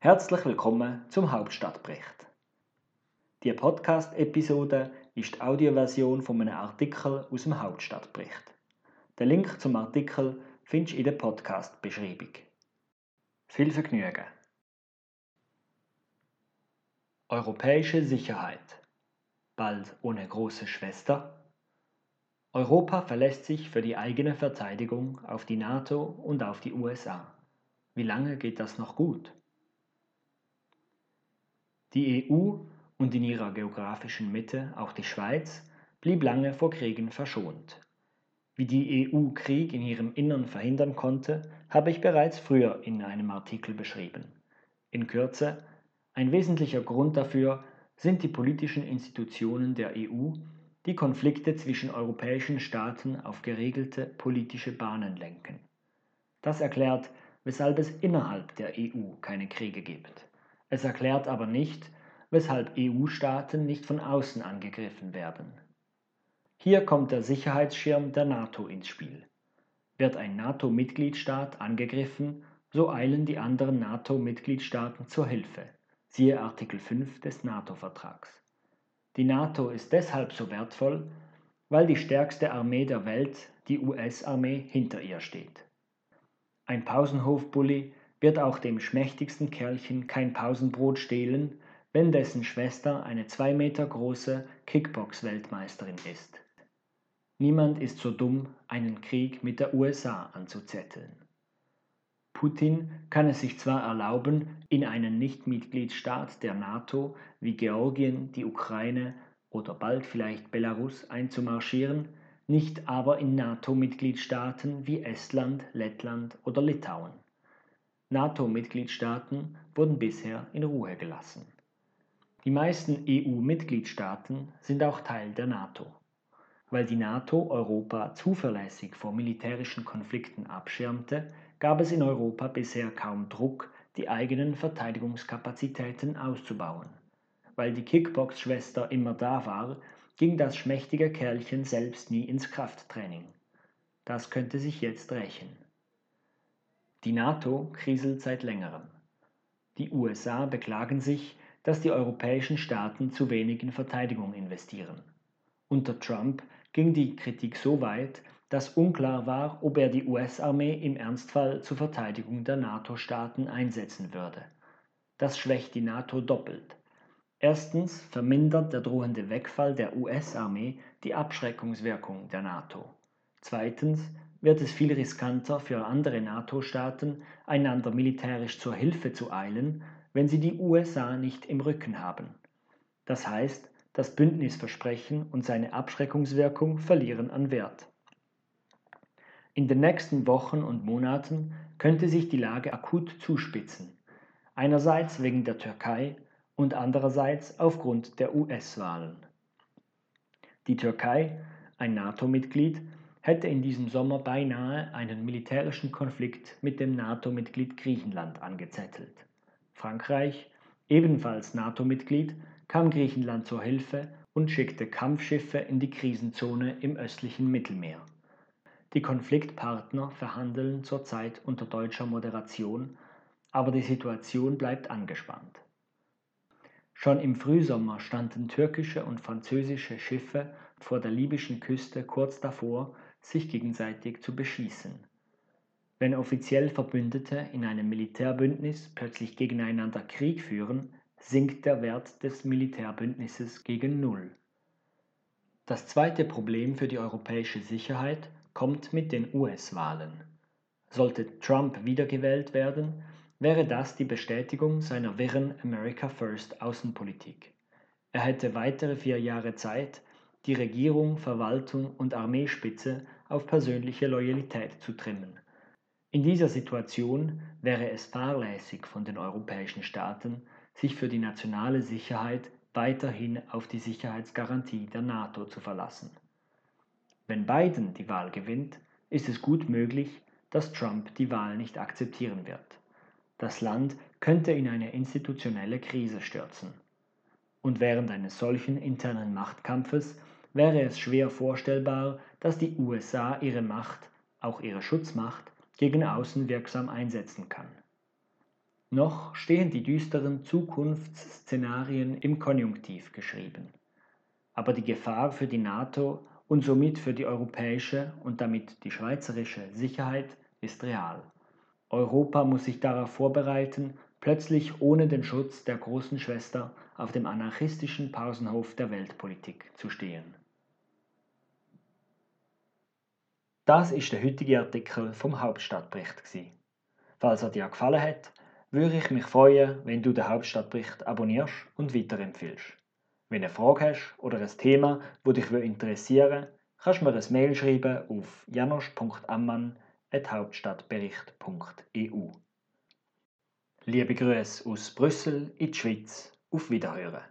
Herzlich willkommen zum Hauptstadtbericht. Die Podcast-Episode ist die Audioversion von einem Artikel aus dem Hauptstadtbericht. Den Link zum Artikel findest du in der Podcast-Beschreibung. Viel Vergnügen! Europäische Sicherheit. Bald ohne große Schwester? Europa verlässt sich für die eigene Verteidigung auf die NATO und auf die USA. Wie lange geht das noch gut? Die EU und in ihrer geografischen Mitte auch die Schweiz blieb lange vor Kriegen verschont. Wie die EU Krieg in ihrem Innern verhindern konnte, habe ich bereits früher in einem Artikel beschrieben. In Kürze, ein wesentlicher Grund dafür sind die politischen Institutionen der EU, die Konflikte zwischen europäischen Staaten auf geregelte politische Bahnen lenken. Das erklärt, weshalb es innerhalb der EU keine Kriege gibt. Es erklärt aber nicht, weshalb EU-Staaten nicht von außen angegriffen werden. Hier kommt der Sicherheitsschirm der NATO ins Spiel. Wird ein NATO-Mitgliedstaat angegriffen, so eilen die anderen NATO-Mitgliedstaaten zur Hilfe. Siehe Artikel 5 des NATO-Vertrags. Die NATO ist deshalb so wertvoll, weil die stärkste Armee der Welt, die US-Armee, hinter ihr steht. Ein Pausenhofbully wird auch dem schmächtigsten Kerlchen kein Pausenbrot stehlen, wenn dessen Schwester eine zwei Meter große Kickbox-Weltmeisterin ist. Niemand ist so dumm, einen Krieg mit der USA anzuzetteln. Putin kann es sich zwar erlauben, in einen Nichtmitgliedsstaat der NATO wie Georgien, die Ukraine oder bald vielleicht Belarus einzumarschieren, nicht aber in NATO-Mitgliedstaaten wie Estland, Lettland oder Litauen. NATO-Mitgliedstaaten wurden bisher in Ruhe gelassen. Die meisten EU-Mitgliedstaaten sind auch Teil der NATO. Weil die NATO Europa zuverlässig vor militärischen Konflikten abschirmte, gab es in Europa bisher kaum Druck, die eigenen Verteidigungskapazitäten auszubauen. Weil die Kickbox-Schwester immer da war, ging das schmächtige Kerlchen selbst nie ins Krafttraining. Das könnte sich jetzt rächen. Die NATO kriselt seit längerem. Die USA beklagen sich, dass die europäischen Staaten zu wenig in Verteidigung investieren. Unter Trump ging die Kritik so weit, dass unklar war, ob er die US-Armee im Ernstfall zur Verteidigung der NATO-Staaten einsetzen würde. Das schwächt die NATO doppelt. Erstens vermindert der drohende Wegfall der US-Armee die Abschreckungswirkung der NATO. Zweitens wird es viel riskanter für andere NATO-Staaten, einander militärisch zur Hilfe zu eilen, wenn sie die USA nicht im Rücken haben. Das heißt, das Bündnisversprechen und seine Abschreckungswirkung verlieren an Wert. In den nächsten Wochen und Monaten könnte sich die Lage akut zuspitzen, einerseits wegen der Türkei und andererseits aufgrund der US-Wahlen. Die Türkei, ein NATO-Mitglied, hätte in diesem Sommer beinahe einen militärischen Konflikt mit dem NATO-Mitglied Griechenland angezettelt. Frankreich, ebenfalls NATO-Mitglied, kam Griechenland zur Hilfe und schickte Kampfschiffe in die Krisenzone im östlichen Mittelmeer. Die Konfliktpartner verhandeln zurzeit unter deutscher Moderation, aber die Situation bleibt angespannt. Schon im Frühsommer standen türkische und französische Schiffe vor der libyschen Küste kurz davor, sich gegenseitig zu beschießen. Wenn offiziell Verbündete in einem Militärbündnis plötzlich gegeneinander Krieg führen, sinkt der Wert des Militärbündnisses gegen Null. Das zweite Problem für die europäische Sicherheit kommt mit den US-Wahlen. Sollte Trump wiedergewählt werden, wäre das die Bestätigung seiner wirren America First Außenpolitik. Er hätte weitere vier Jahre Zeit, die Regierung, Verwaltung und Armeespitze auf persönliche Loyalität zu trimmen. In dieser Situation wäre es fahrlässig von den europäischen Staaten, sich für die nationale Sicherheit weiterhin auf die Sicherheitsgarantie der NATO zu verlassen. Wenn Biden die Wahl gewinnt, ist es gut möglich, dass Trump die Wahl nicht akzeptieren wird. Das Land könnte in eine institutionelle Krise stürzen. Und während eines solchen internen Machtkampfes wäre es schwer vorstellbar, dass die USA ihre Macht, auch ihre Schutzmacht, gegen außen wirksam einsetzen kann. Noch stehen die düsteren Zukunftsszenarien im Konjunktiv geschrieben. Aber die Gefahr für die NATO und somit für die europäische und damit die schweizerische Sicherheit ist real. Europa muss sich darauf vorbereiten, plötzlich ohne den Schutz der großen Schwester auf dem anarchistischen Pausenhof der Weltpolitik zu stehen. Das ist der heutige Artikel vom Hauptstadtbericht. Falls er dir gefallen hat, würde ich mich freuen, wenn du den Hauptstadtbericht abonnierst und weiterempfiehlst. Wenn du eine Frage hast oder ein Thema, das dich interessieren kannst du mir ein Mail schreiben auf janosch.ammann.hauptstadtbericht.eu. Liebe Grüße aus Brüssel in die Schweiz. Auf Wiederhören.